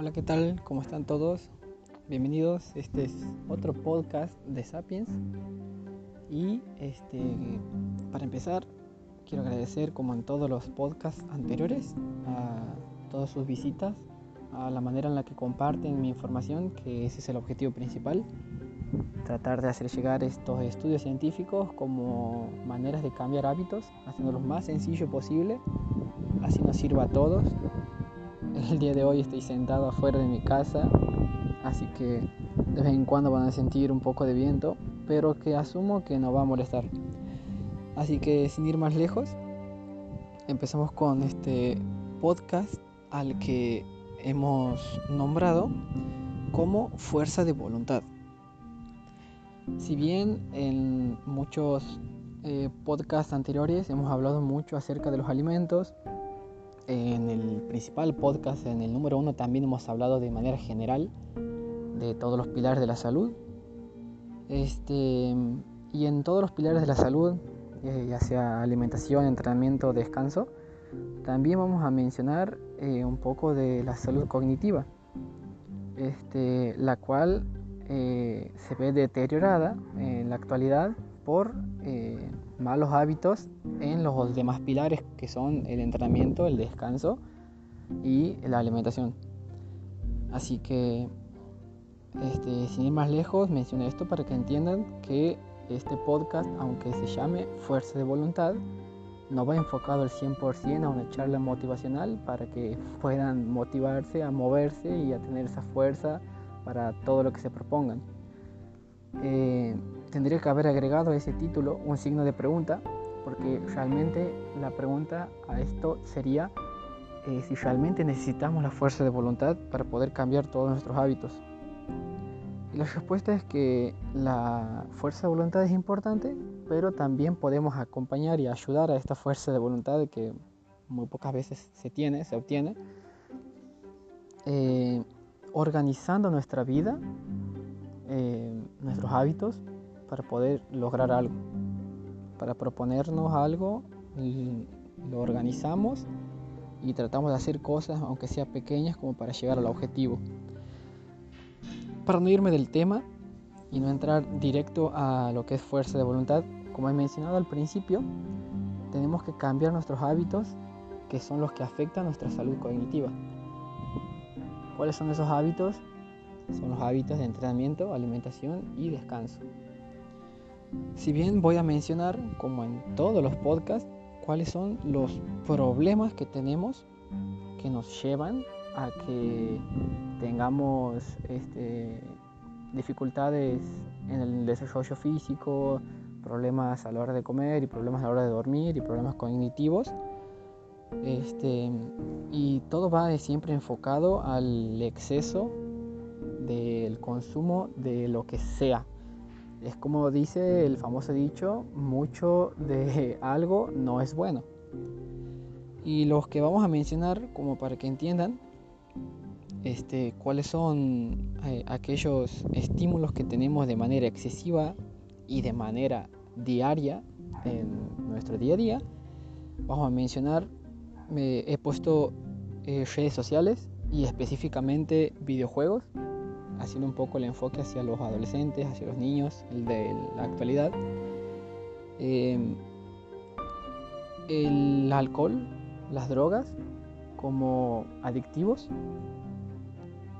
Hola, ¿qué tal? ¿Cómo están todos? Bienvenidos. Este es otro podcast de Sapiens. Y este, para empezar, quiero agradecer, como en todos los podcasts anteriores, a todas sus visitas, a la manera en la que comparten mi información, que ese es el objetivo principal. Tratar de hacer llegar estos estudios científicos como maneras de cambiar hábitos, haciéndolos más sencillo posible, así nos sirva a todos el día de hoy estoy sentado afuera de mi casa, así que de vez en cuando van a sentir un poco de viento, pero que asumo que no va a molestar. Así que sin ir más lejos, empezamos con este podcast al que hemos nombrado como fuerza de voluntad. Si bien en muchos eh, podcasts anteriores hemos hablado mucho acerca de los alimentos, en el principal podcast, en el número uno, también hemos hablado de manera general de todos los pilares de la salud. Este, y en todos los pilares de la salud, eh, ya sea alimentación, entrenamiento, descanso, también vamos a mencionar eh, un poco de la salud cognitiva, este, la cual eh, se ve deteriorada en la actualidad por malos hábitos en los demás pilares que son el entrenamiento, el descanso y la alimentación. Así que, este, sin ir más lejos, menciono esto para que entiendan que este podcast, aunque se llame Fuerza de Voluntad, no va enfocado al 100% a una charla motivacional para que puedan motivarse a moverse y a tener esa fuerza para todo lo que se propongan. Eh, tendría que haber agregado a ese título un signo de pregunta, porque realmente la pregunta a esto sería eh, si realmente necesitamos la fuerza de voluntad para poder cambiar todos nuestros hábitos. Y la respuesta es que la fuerza de voluntad es importante, pero también podemos acompañar y ayudar a esta fuerza de voluntad que muy pocas veces se tiene, se obtiene, eh, organizando nuestra vida, eh, nuestros hábitos para poder lograr algo. Para proponernos algo, lo organizamos y tratamos de hacer cosas, aunque sean pequeñas, como para llegar al objetivo. Para no irme del tema y no entrar directo a lo que es fuerza de voluntad, como he mencionado al principio, tenemos que cambiar nuestros hábitos que son los que afectan nuestra salud cognitiva. ¿Cuáles son esos hábitos? Son los hábitos de entrenamiento, alimentación y descanso. Si bien voy a mencionar, como en todos los podcasts, cuáles son los problemas que tenemos que nos llevan a que tengamos este, dificultades en el desarrollo físico, problemas a la hora de comer y problemas a la hora de dormir y problemas cognitivos. Este, y todo va siempre enfocado al exceso del consumo de lo que sea, es como dice el famoso dicho, mucho de algo no es bueno. Y los que vamos a mencionar, como para que entiendan, este, cuáles son eh, aquellos estímulos que tenemos de manera excesiva y de manera diaria en nuestro día a día. Vamos a mencionar, me he puesto eh, redes sociales y específicamente videojuegos haciendo un poco el enfoque hacia los adolescentes, hacia los niños, el de la actualidad. Em, el alcohol, las drogas como adictivos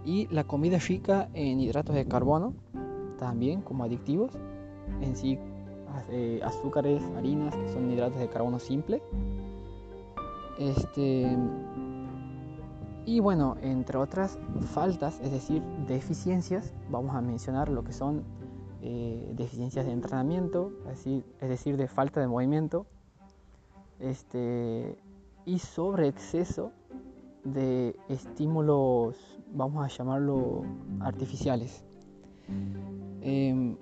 y la comida rica en hidratos de carbono también como adictivos en sí eh, azúcares, harinas que son hidratos de carbono simples este y bueno, entre otras faltas, es decir, deficiencias, vamos a mencionar lo que son eh, deficiencias de entrenamiento, es decir, de falta de movimiento, este, y sobre exceso de estímulos, vamos a llamarlo artificiales. Em,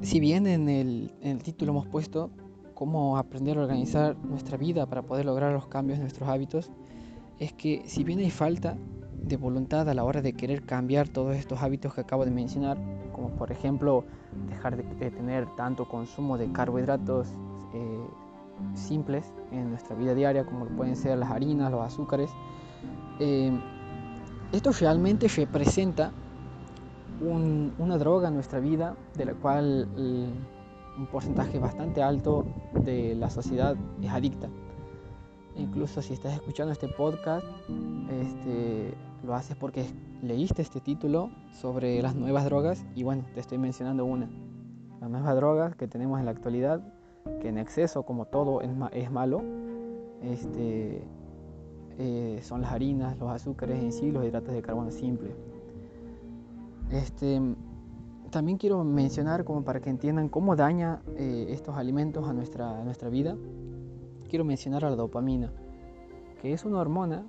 si bien en el, en el título hemos puesto cómo aprender a organizar nuestra vida para poder lograr los cambios en nuestros hábitos, es que si bien hay falta de voluntad a la hora de querer cambiar todos estos hábitos que acabo de mencionar, como por ejemplo dejar de, tener tanto consumo de carbohidratos eh, simples en nuestra vida diaria, como pueden ser las harinas, los azúcares, eh, esto realmente representa una droga en nuestra vida de la cual un porcentaje bastante alto de la sociedad es adicta. Incluso si estás escuchando este podcast, este, lo haces porque leíste este título sobre las nuevas drogas y bueno, te estoy mencionando una. Las nuevas drogas que tenemos en la actualidad, que en exceso, como todo, es, malo, este, eh, son las harinas, los azúcares en sí, los hidratos de carbono simple. Este, también quiero mencionar, como para que entiendan cómo daña eh, estos alimentos a nuestra vida, quiero mencionar a la dopamina, que es una hormona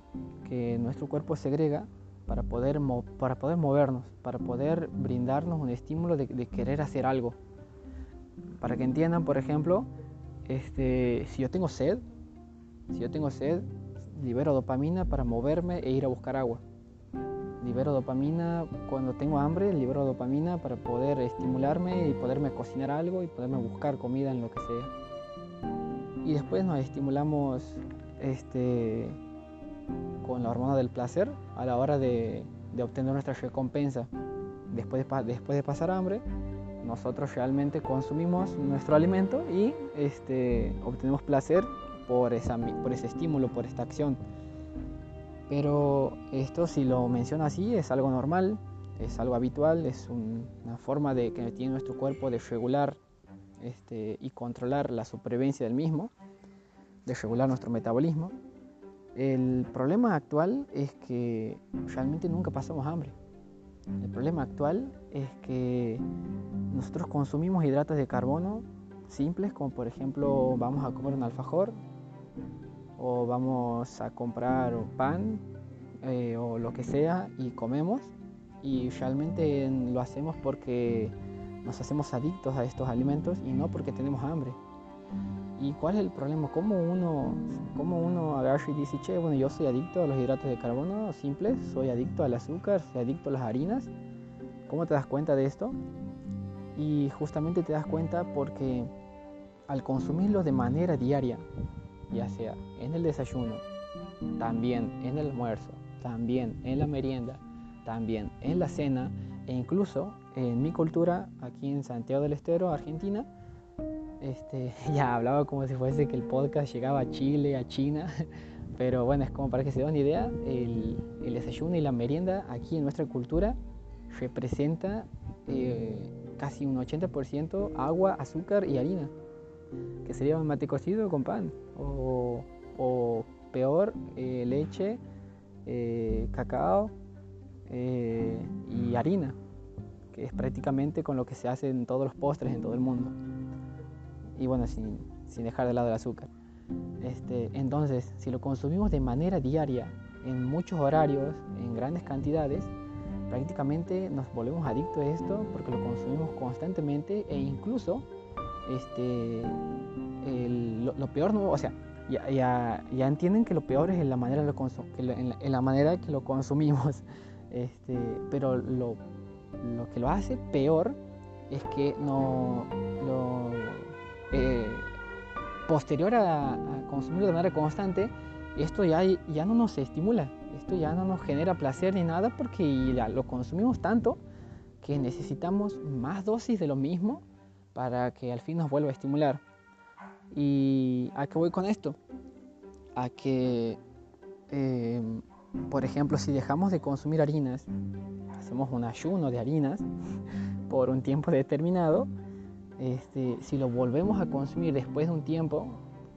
que nuestro cuerpo segrega para poder, para poder movernos, para poder brindarnos un estímulo de, querer hacer algo. Para que entiendan, por ejemplo, este, si yo tengo sed, si yo tengo sed, libero dopamina para moverme e ir a buscar agua. Libero dopamina cuando tengo hambre, libero dopamina para poder estimularme y poderme cocinar algo y poderme buscar comida en lo que sea. Y después nos estimulamos este, con la hormona del placer a la hora de, obtener nuestra recompensa. Después de, después de pasar hambre, nosotros realmente consumimos nuestro alimento y este, obtenemos placer por, esa, por ese estímulo, por esta acción. Pero esto si lo menciona así es algo normal, es algo habitual, es una forma de que tiene nuestro cuerpo de regular este, y controlar la supervivencia del mismo, de regular nuestro metabolismo. El problema actual es que realmente nunca pasamos hambre. El problema actual es que nosotros consumimos hidratos de carbono simples, como por ejemplo vamos a comer un alfajor o vamos a comprar pan eh, o lo que sea y comemos y realmente lo hacemos porque nos hacemos adictos a estos alimentos y no porque tenemos hambre. ¿Y cuál es el problema? ¿Cómo uno, cómo uno agarra y dice, che, bueno, yo soy adicto a los hidratos de carbono simples, soy adicto al azúcar, soy adicto a las harinas? ¿Cómo te das cuenta de esto? Y justamente te das cuenta porque al consumirlo de manera diaria, ya sea en el desayuno, también en el almuerzo, también en la merienda, también en la cena e incluso en mi cultura aquí en Santiago del Estero, Argentina, este, ya hablaba como si fuese que el podcast llegaba a Chile, a China, pero bueno, es como para que se den una idea, el, desayuno y la merienda aquí en nuestra cultura representa eh, casi un 80% agua, azúcar y harina, que sería un mate cocido con pan o, peor, eh, leche, eh, cacao eh, y harina, que es prácticamente con lo que se hace en todos los postres en todo el mundo. Y bueno, sin, dejar de lado el azúcar. Este, entonces, si lo consumimos de manera diaria, en muchos horarios, en grandes cantidades, prácticamente nos volvemos adictos a esto porque lo consumimos constantemente e incluso este, lo, peor no, o sea, ya, ya, entienden que lo peor es en la manera, en la, manera que lo consumimos, este, pero lo, que lo hace peor es que no, lo, eh, posterior a, consumirlo de manera constante, esto ya, ya no nos estimula, esto ya no nos genera placer ni nada porque lo consumimos tanto que necesitamos más dosis de lo mismo para que al fin nos vuelva a estimular. ¿Y a qué voy con esto? A que, eh, por ejemplo, si dejamos de consumir harinas, hacemos un ayuno de harinas por un tiempo determinado, este, si lo volvemos a consumir después de un tiempo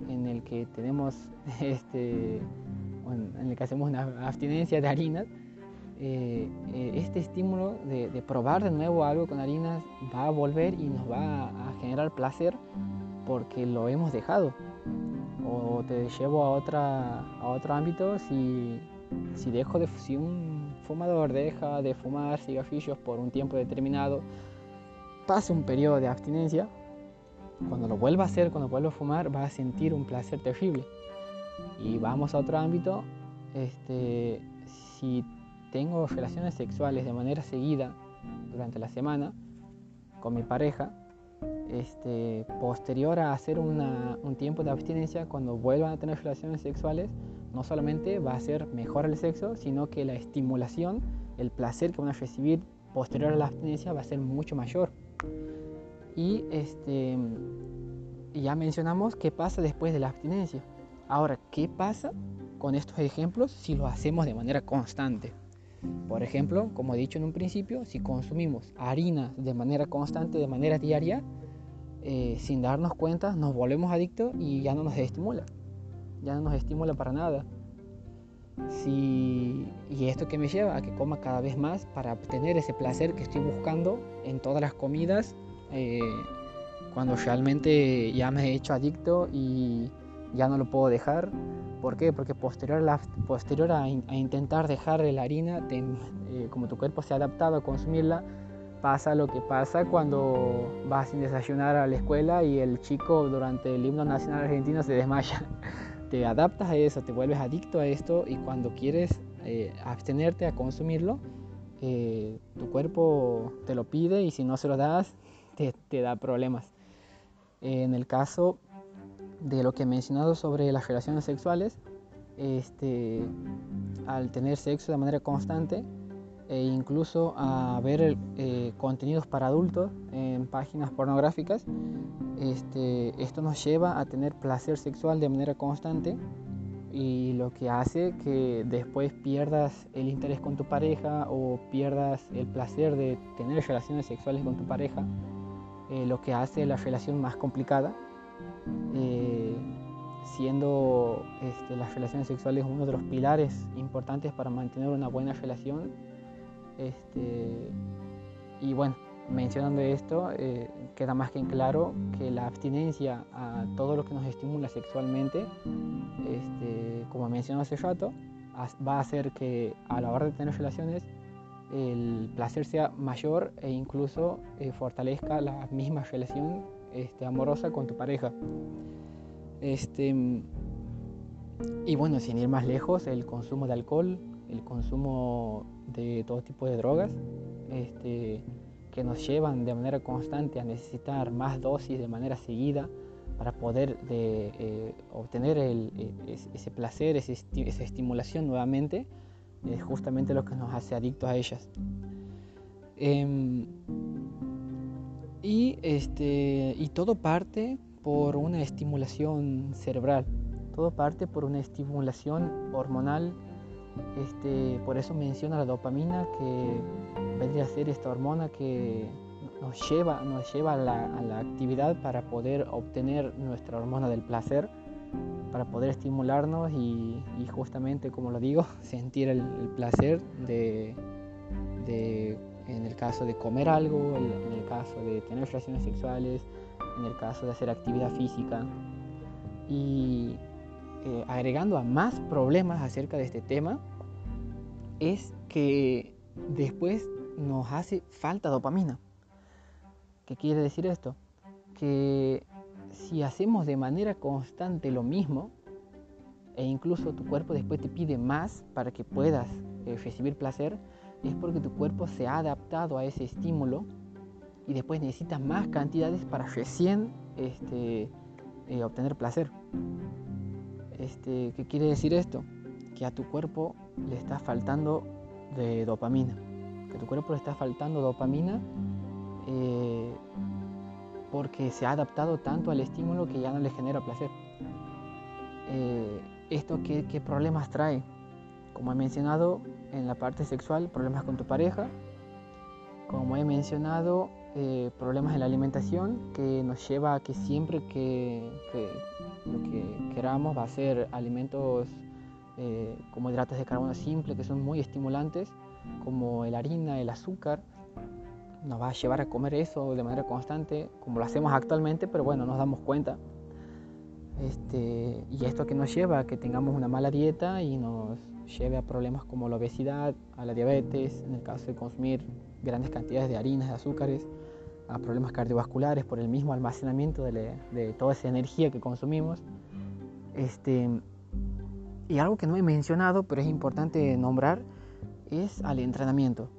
en el que tenemos, este, en el que hacemos una abstinencia de harinas, eh, eh, este estímulo de, probar de nuevo algo con harinas va a volver y nos va a generar placer porque lo hemos dejado. O te llevo a, otra, a otro ámbito si, si dejo de si un fumador deja de fumar cigarrillos por un tiempo determinado, pasa un periodo de abstinencia, cuando lo vuelva a hacer, cuando vuelva a fumar, va a sentir un placer terrible. Y vamos a otro ámbito, este, si tengo relaciones sexuales de manera seguida durante la semana con mi pareja, este, posterior a hacer un tiempo de abstinencia, cuando vuelvan a tener relaciones sexuales, no solamente va a ser mejor el sexo, sino que la estimulación, el placer que van a recibir posterior a la abstinencia va a ser mucho mayor. Y este, ya mencionamos qué pasa después de la abstinencia. Ahora, ¿qué pasa con estos ejemplos si lo hacemos de manera constante? Por ejemplo, como he dicho en un principio, si consumimos harina de manera constante, de manera diaria, eh, sin darnos cuenta nos volvemos adictos y ya no nos estimula. Ya no nos estimula para nada. Si, y esto que me lleva a que coma cada vez más para obtener ese placer que estoy buscando en todas las comidas, eh, cuando realmente ya me he hecho adicto y ya no lo puedo dejar. ¿Por qué? Porque posterior a, posterior a, intentar dejar la harina, eh, como tu cuerpo se ha adaptado a consumirla, pasa lo que pasa cuando vas sin desayunar a la escuela y el chico durante el himno nacional argentino se desmaya. Te adaptas a eso, te vuelves adicto a esto y cuando quieres eh, abstenerte a consumirlo, eh, tu cuerpo te lo pide y si no se lo das, te, te da problemas. en el caso de lo que he mencionado sobre las relaciones sexuales, este, al tener sexo de manera constante, e incluso a ver eh, contenidos para adultos en páginas pornográficas, este, esto nos lleva a tener placer sexual de manera constante y lo que hace que después pierdas el interés con tu pareja o pierdas el placer de tener relaciones sexuales con tu pareja, eh, lo que hace la relación más complicada, eh, siendo este, las relaciones sexuales uno de los pilares importantes para mantener una buena relación este, y bueno, mencionando esto, eh, queda más que en claro que la abstinencia a todo lo que nos estimula sexualmente, este, como mencioné hace rato, va a hacer que a la hora de tener relaciones el placer sea mayor e incluso eh, fortalezca la misma relación este, amorosa con tu pareja. Y bueno, sin ir más lejos, el consumo de alcohol, el consumo de todo tipo de drogas este, que nos llevan de manera constante a necesitar más dosis de manera seguida para poder de, eh, obtener e, ese placer, esa estimulación nuevamente, es justamente lo que nos hace adictos a ellas. Em, y, este, y todo parte por una estimulación cerebral, todo parte por una estimulación hormonal este, por eso menciona la dopamina que vendría a ser esta hormona que nos lleva, nos lleva a, la, actividad para poder obtener nuestra hormona del placer, para poder estimularnos y, justamente, como lo digo, sentir el, placer de, en el caso de comer algo, en el caso de tener relaciones sexuales, en el caso de hacer actividad física. Y eh, agregando a más problemas acerca de este tema, es que después nos hace falta dopamina. ¿Qué quiere decir esto? Que si hacemos de manera constante lo mismo, e incluso tu cuerpo después te pide más para que puedas eh, recibir placer, es porque tu cuerpo se ha adaptado a ese estímulo y después necesitas más cantidades para recién este, eh, obtener placer. Este, ¿Qué quiere decir esto? Que a tu cuerpo le está faltando de dopamina. Que tu cuerpo le está faltando dopamina eh, porque se ha adaptado tanto al estímulo que ya no le genera placer. Eh, ¿Esto qué, qué problemas trae? Como he mencionado en la parte sexual, problemas con tu pareja. Como he mencionado, eh, problemas en la alimentación que nos lleva a que siempre que, lo que queramos va a ser alimentos eh, como hidratos de carbono simple que son muy estimulantes, como la harina, el azúcar. Nos va a llevar a comer eso de manera constante, como lo hacemos actualmente, pero bueno, nos damos cuenta. Este, y esto que nos lleva a que tengamos una mala dieta y nos lleve a problemas como la obesidad, a la diabetes, en el caso de consumir grandes cantidades de harinas, de azúcares, a problemas cardiovasculares por el mismo almacenamiento de, toda esa energía que consumimos. Este, y algo que no he mencionado, pero es importante nombrar, es al entrenamiento.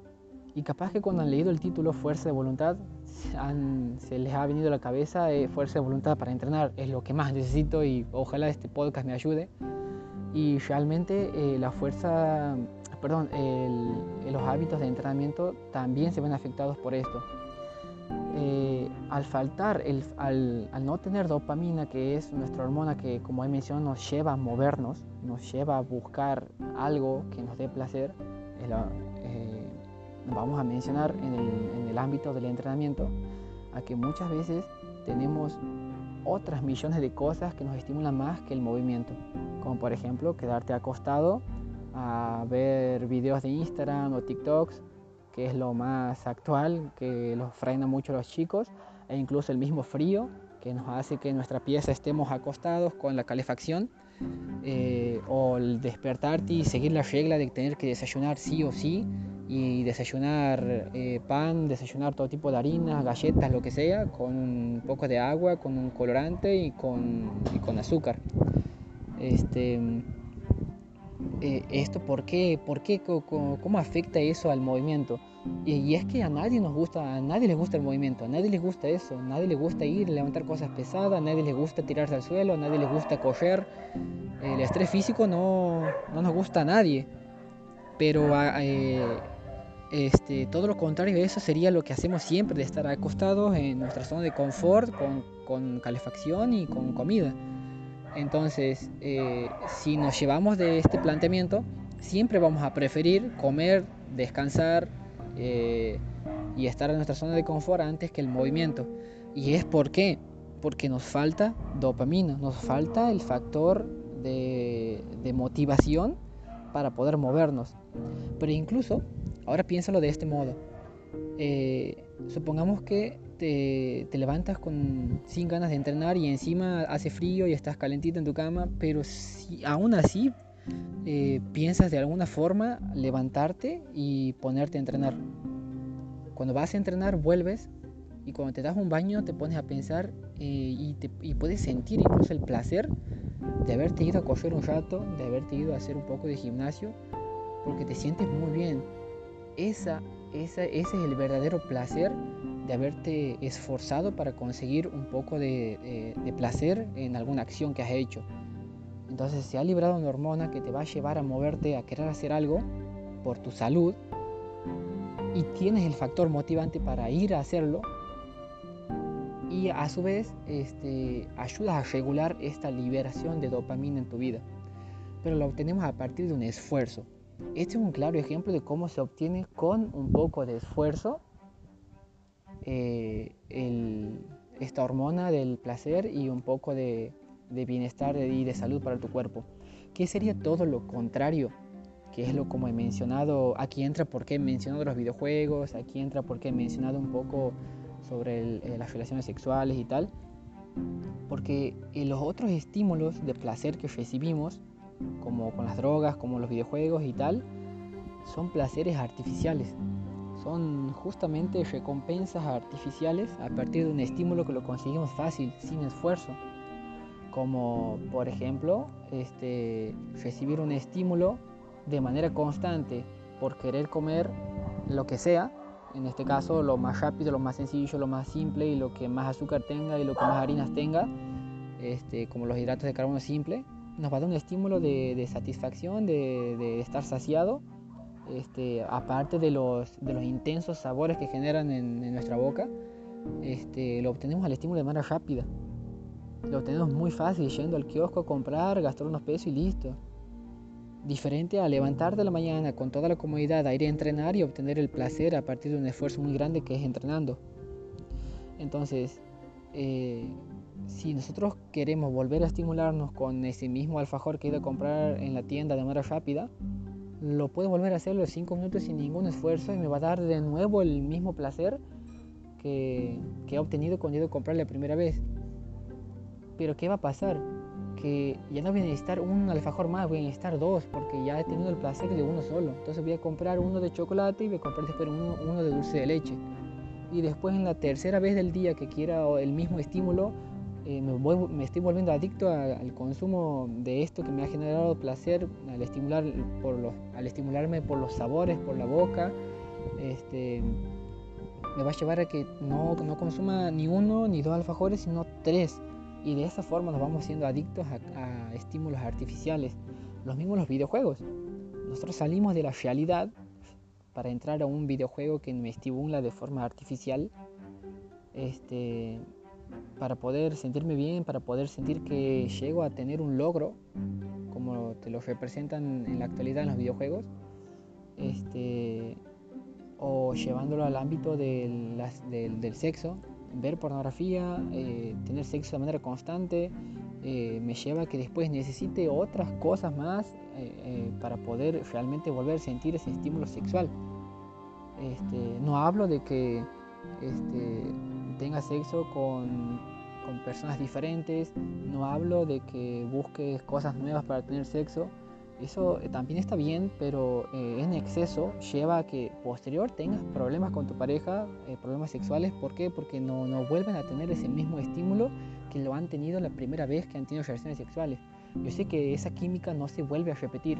Y capaz que cuando han leído el título Fuerza de Voluntad, se les ha venido a la cabeza eh, Fuerza de Voluntad para entrenar, es lo que más necesito y ojalá este podcast me ayude. Y realmente eh, la fuerza, perdón, los hábitos de entrenamiento también se ven afectados por esto. Eh, al faltar, al, no tener dopamina, que es nuestra hormona que, como he mencionado, nos lleva a movernos, nos lleva a buscar algo que nos dé placer, eh, vamos a mencionar en el, en el ámbito del entrenamiento, a que muchas veces tenemos otras millones de cosas que nos estimulan más que el movimiento, como por ejemplo quedarte acostado a ver videos de Instagram o TikToks que es lo más actual, que los frena mucho los chicos, e incluso el mismo frío, que nos hace que en nuestra pieza estemos acostados con la calefacción, eh, o el despertarte y seguir la regla de tener que desayunar sí o sí, y desayunar eh, pan, desayunar todo tipo de harinas, galletas, lo que sea, con un poco de agua, con un colorante y con, con azúcar. Este, eh, esto, ¿por qué? ¿Por qué? ¿Cómo, afecta eso al movimiento? Y, es que a nadie nos gusta, a nadie les gusta el movimiento, a nadie les gusta eso, a nadie les gusta ir, levantar cosas pesadas, a nadie les gusta tirarse al suelo, a nadie les gusta correr. El estrés físico no, no nos gusta a nadie, pero eh, este, todo lo contrario de eso sería lo que hacemos siempre, de estar acostados en nuestra zona de confort, con, con calefacción y con comida. Entonces, eh, si nos llevamos de este planteamiento, siempre vamos a preferir comer, descansar eh, y estar en nuestra zona de confort antes que el movimiento. ¿Y es por qué? Porque nos falta dopamina, nos falta el factor de, motivación para poder movernos. Pero incluso, ahora piénsalo de este modo. Eh, supongamos que te, levantas con, sin ganas de entrenar y encima hace frío y estás calentito en tu cama, pero si aún así eh, piensas de alguna forma levantarte y ponerte a entrenar. Cuando vas a entrenar vuelves y cuando te das un baño te pones a pensar eh, y, puedes sentir incluso el placer de haberte ido a correr un rato, de haberte ido a hacer un poco de gimnasio, porque te sientes muy bien. Esa, esa, ese es el verdadero placer de haberte esforzado para conseguir un poco de, placer en alguna acción que has hecho. Entonces se ha librado una hormona que te va a llevar a moverte a querer hacer algo por tu salud y tienes el factor motivante para ir a hacerlo y a su vez este, ayudas a regular esta liberación de dopamina en tu vida. Pero lo obtenemos a partir de un esfuerzo. Este es un claro ejemplo de cómo se obtiene con un poco de esfuerzo eh, esta hormona del placer y un poco de, bienestar y de salud para tu cuerpo. ¿Qué sería todo lo contrario? Que es lo como he mencionado, aquí entra porque he mencionado los videojuegos, aquí entra porque he mencionado un poco sobre eh, las relaciones sexuales y tal. Porque eh, los otros estímulos de placer que recibimos, como con las drogas, como los videojuegos y tal, son placeres artificiales son justamente recompensas artificiales a partir de un estímulo que lo conseguimos fácil, sin esfuerzo. Como por ejemplo, este, recibir un estímulo de manera constante por querer comer lo que sea, en este caso lo más rápido, lo más sencillo, lo más simple y lo que más azúcar tenga y lo que más harinas tenga, este, como los hidratos de carbono simple, nos va a dar un estímulo de, satisfacción, de estar saciado este, aparte de los, intensos sabores que generan en, nuestra boca, este, lo obtenemos al estímulo de manera rápida. Lo obtenemos muy fácil, yendo al kiosco a comprar, gastar unos pesos y listo. Diferente a levantar de la mañana con toda la comodidad, a ir a entrenar y obtener el placer a partir de un esfuerzo muy grande que es entrenando. Entonces, eh, si nosotros queremos volver a estimularnos con ese mismo alfajor que he ido a comprar en la tienda de manera rápida, lo puedo volver a hacer los 5 minutos sin ningún esfuerzo y me va a dar de nuevo el mismo placer que, que he obtenido cuando he ido a comprar la primera vez. Pero ¿qué va a pasar? Que ya no voy a necesitar un alfajor más, voy a necesitar dos, porque ya he tenido el placer de uno solo. Entonces voy a comprar uno de chocolate y voy a comprar después uno de dulce de leche. Y después en la tercera vez del día que quiera el mismo estímulo, eh, me, estoy volviendo adicto al consumo de esto que me ha generado placer al, estimular al estimularme por los sabores, por la boca este, me va a llevar a que no, no consuma ni uno ni dos alfajores, sino tres. Y de esa forma nos vamos siendo adictos a, estímulos artificiales. Los mismos los videojuegos. Nosotros salimos de la realidad para entrar a un videojuego que me estimula de forma artificial. Este, para poder sentirme bien, para poder sentir que llego a tener un logro, como te lo representan en la actualidad en los videojuegos. Este, o llevándolo al ámbito del, sexo, ver pornografía, eh, tener sexo de manera constante, eh, me lleva a que después necesite otras cosas más eh, para poder realmente volver a sentir ese estímulo sexual. Este, no hablo de que este, tenga sexo con, personas diferentes, no hablo de que busques cosas nuevas para tener sexo, eso eh, también está bien, pero eh, en exceso lleva a que posterior tengas problemas con tu pareja, eh, problemas sexuales. ¿Por qué? Porque no, vuelven a tener ese mismo estímulo que lo han tenido la primera vez que han tenido relaciones sexuales. Yo sé que esa química no se vuelve a repetir,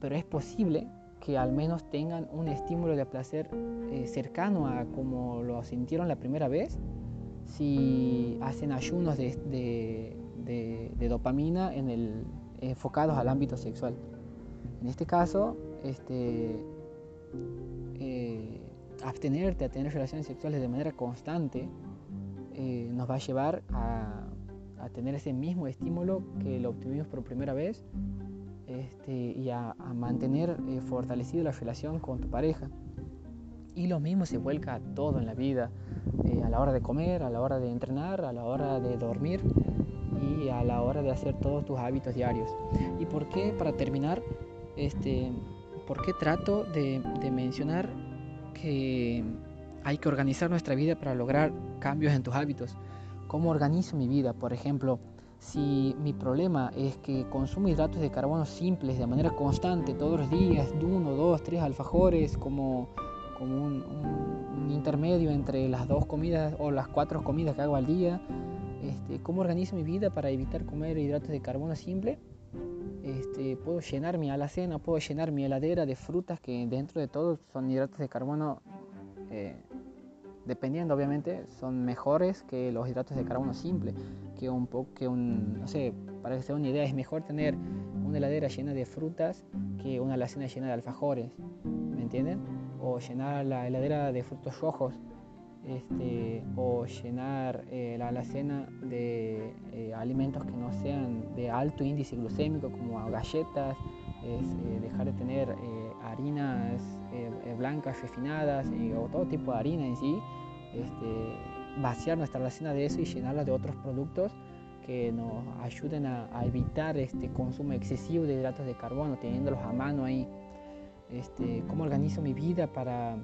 pero es posible que al menos tengan un estímulo de placer cercano a como lo sintieron la primera vez si hacen ayunos de dopamina en el enfocados al ámbito sexual. En este caso, este, eh, abstenerte a tener relaciones sexuales de manera constante eh, nos va a llevar a, tener ese mismo estímulo que lo obtuvimos por primera vez este, y a, mantener eh, fortalecido la relación con tu pareja. Y lo mismo se vuelca a todo en la vida, a la hora de comer, a la hora de entrenar, a la hora de dormir y a la hora de hacer todos tus hábitos diarios. ¿Y por qué, para terminar, este, por qué trato de, mencionar que hay que organizar nuestra vida para lograr cambios en tus hábitos? ¿Cómo organizo mi vida? Por ejemplo, si mi problema es que consumo hidratos de carbono simples de manera constante todos los días, uno, dos, tres alfajores, como, como un, un intermedio entre las dos comidas o las cuatro comidas que hago al día, este, cómo organizo mi vida para evitar comer hidratos de carbono simple. Este, puedo llenar mi alacena, puedo llenar mi heladera de frutas que dentro de todo son hidratos de carbono, eh, dependiendo obviamente, son mejores que los hidratos de carbono simple. Que un poco, que un, no sé, para que se una idea, es mejor tener una heladera llena de frutas que una alacena llena de alfajores, ¿me entienden? O llenar la heladera de frutos rojos este, o llenar eh, la alacena de eh, alimentos que no sean de alto índice glucémico como galletas, es, eh, dejar de tener harinas blancas refinadas o todo tipo de harina en sí, este, vaciar nuestra alacena de eso y llenarla de otros productos que nos ayuden a, evitar este consumo excesivo de hidratos de carbono, teniéndolos a mano ahí. Este, ¿Cómo organizo mi vida para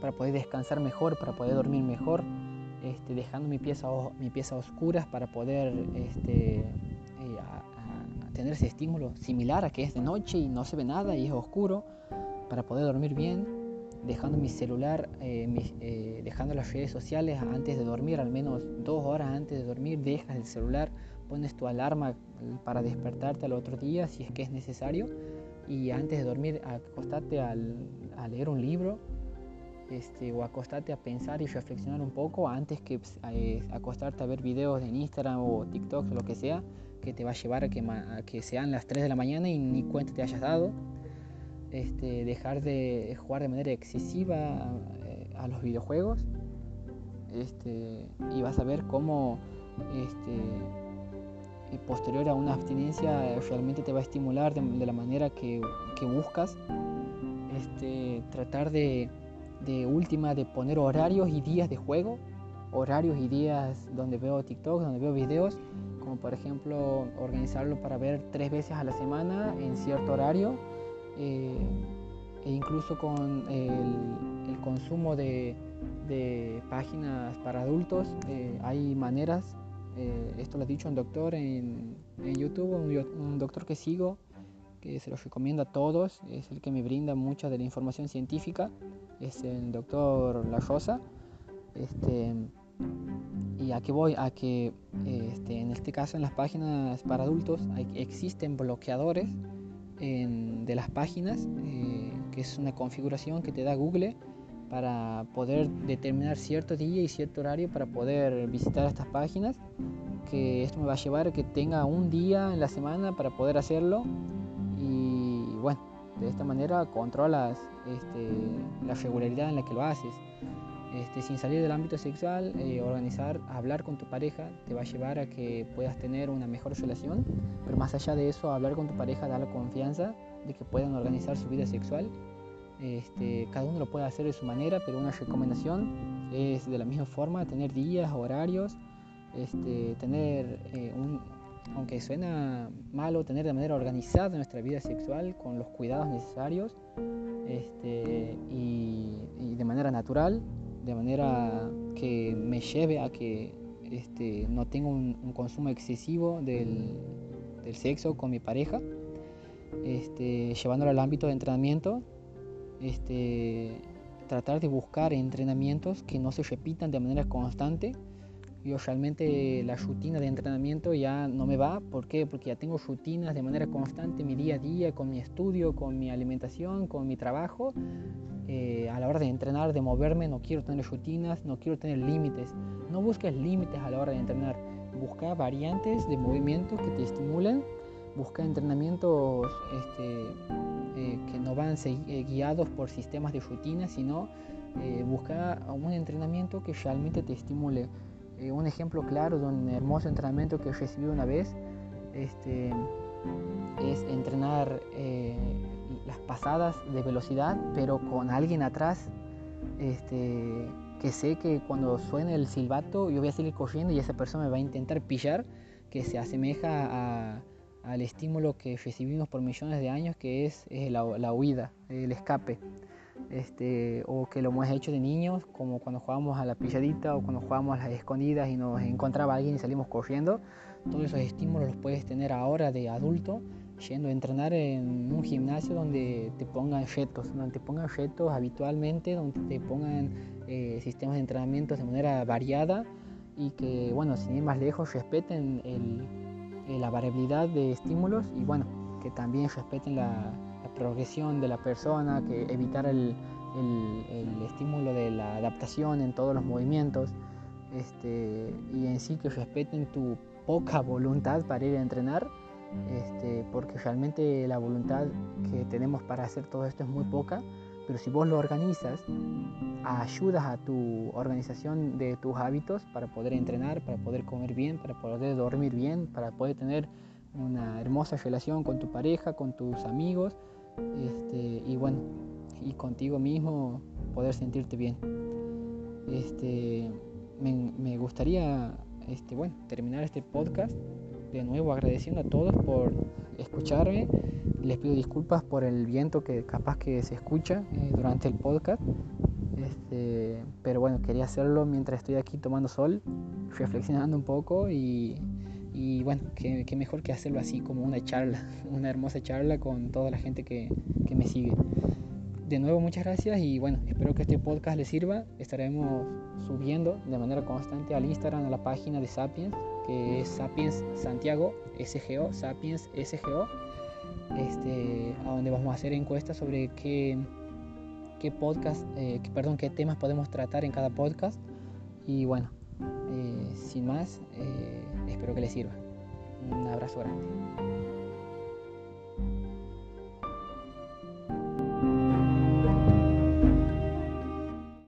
para poder descansar mejor, para poder dormir mejor, este, dejando mi pieza, mi pieza oscuras para poder este, eh, tener ese estímulo similar a que es de noche y no se ve nada y es oscuro, para poder dormir bien, dejando mi celular, eh, eh, dejando las redes sociales antes de dormir, al menos dos horas antes de dormir, dejas el celular, pones tu alarma para despertarte al otro día si es que es necesario y antes de dormir acostarte a leer un libro este, o acostarte a pensar y reflexionar un poco antes que eh, acostarte a ver videos en Instagram o TikTok o lo que sea, que te va a llevar a que, que sean las 3 de la mañana y ni cuenta te hayas dado. Este, dejar de jugar de manera excesiva eh, a los videojuegos este, y vas a ver cómo este, posterior a una abstinencia realmente te va a estimular de, la manera que, que buscas. Este, tratar de de última de poner horarios y días de juego, horarios y días donde veo TikTok, donde veo videos, como por ejemplo organizarlo para ver tres veces a la semana en cierto horario, eh, e incluso con el, consumo de, páginas para adultos, eh, hay maneras, eh, esto lo ha dicho un doctor en, YouTube, un doctor que sigo, que se los recomiendo a todos, es el que me brinda mucha de la información científica, es el doctor La Rosa. Este, y aquí voy a que este, en este caso en las páginas para adultos hay, existen bloqueadores de las páginas, eh, que es una configuración que te da Google para poder determinar cierto día y cierto horario para poder visitar estas páginas que esto me va a llevar a que tenga un día en la semana para poder hacerlo y bueno de esta manera controlas este, la regularidad en la que lo haces este, sin salir del ámbito sexual, eh, organizar, hablar con tu pareja te va a llevar a que puedas tener una mejor relación, pero más allá de eso, hablar con tu pareja da la confianza de que puedan organizar su vida sexual. Este, cada uno lo puede hacer de su manera, pero una recomendación es de la misma forma tener días, horarios, este, tener eh, un, aunque suena malo, tener de manera organizada nuestra vida sexual con los cuidados necesarios y, de manera natural de manera que me lleve a que este, no tenga un, consumo excesivo del, sexo con mi pareja, este, llevándolo al ámbito de entrenamiento, este, tratar de buscar entrenamientos que no se repitan de manera constante yo realmente la rutina de entrenamiento ya no me va. ¿Por qué? Porque ya tengo rutinas de manera constante mi día a día con mi estudio, con mi alimentación, con mi trabajo. Eh, a la hora de entrenar, de moverme, no quiero tener rutinas, no quiero tener límites. No busques límites a la hora de entrenar. Busca variantes de movimientos que te estimulen. Busca entrenamientos este, eh, que no van eh, guiados por sistemas de rutinas, sino busca un entrenamiento que realmente te estimule eh, un ejemplo claro de un hermoso entrenamiento que he recibido una vez este, es entrenar eh, las pasadas de velocidad, pero con alguien atrás este, que sé que cuando suene el silbato yo voy a seguir corriendo y esa persona me va a intentar pillar, que se asemeja al estímulo que recibimos por millones de años, que es, la huida, el escape este, o que lo hemos hecho de niños, como cuando jugábamos a la pilladita o cuando jugábamos a las escondidas y nos encontraba alguien y salimos corriendo. Todos esos estímulos los puedes tener ahora de adulto, yendo a entrenar en un gimnasio donde te pongan retos, donde te pongan retos habitualmente, donde te pongan eh, sistemas de entrenamiento de manera variada y que, bueno, sin ir más lejos, respeten la variabilidad de estímulos y, bueno, que también respeten la, progresión de la persona, que evitar el, estímulo de la adaptación en todos los movimientos este, y en sí que respeten tu poca voluntad para ir a entrenar, este, porque realmente la voluntad que tenemos para hacer todo esto es muy poca, pero si vos lo organizas, ayudas a tu organización de tus hábitos para poder entrenar, para poder comer bien, para poder dormir bien, para poder tener una hermosa relación con tu pareja, con tus amigos, este, y bueno, y contigo mismo poder sentirte bien. Este, me, gustaría este, bueno, terminar este podcast de nuevo agradeciendo a todos por escucharme. Les pido disculpas por el viento que capaz que se escucha eh, durante el podcast. Este, pero bueno, quería hacerlo mientras estoy aquí tomando sol, reflexionando un poco y y bueno, qué, mejor que hacerlo así como una charla, una hermosa charla con toda la gente que, que me sigue. De nuevo, muchas gracias y bueno, espero que este podcast les sirva. Estaremos subiendo de manera constante al Instagram, a la página de Sapiens, que es Sapiens Santiago, SGO, Sapiens SGO, este, a donde vamos a hacer encuestas sobre qué, qué podcast, eh, perdón, qué temas podemos tratar en cada podcast. Y bueno, eh, sin más, eh, espero que les sirva. Un abrazo grande.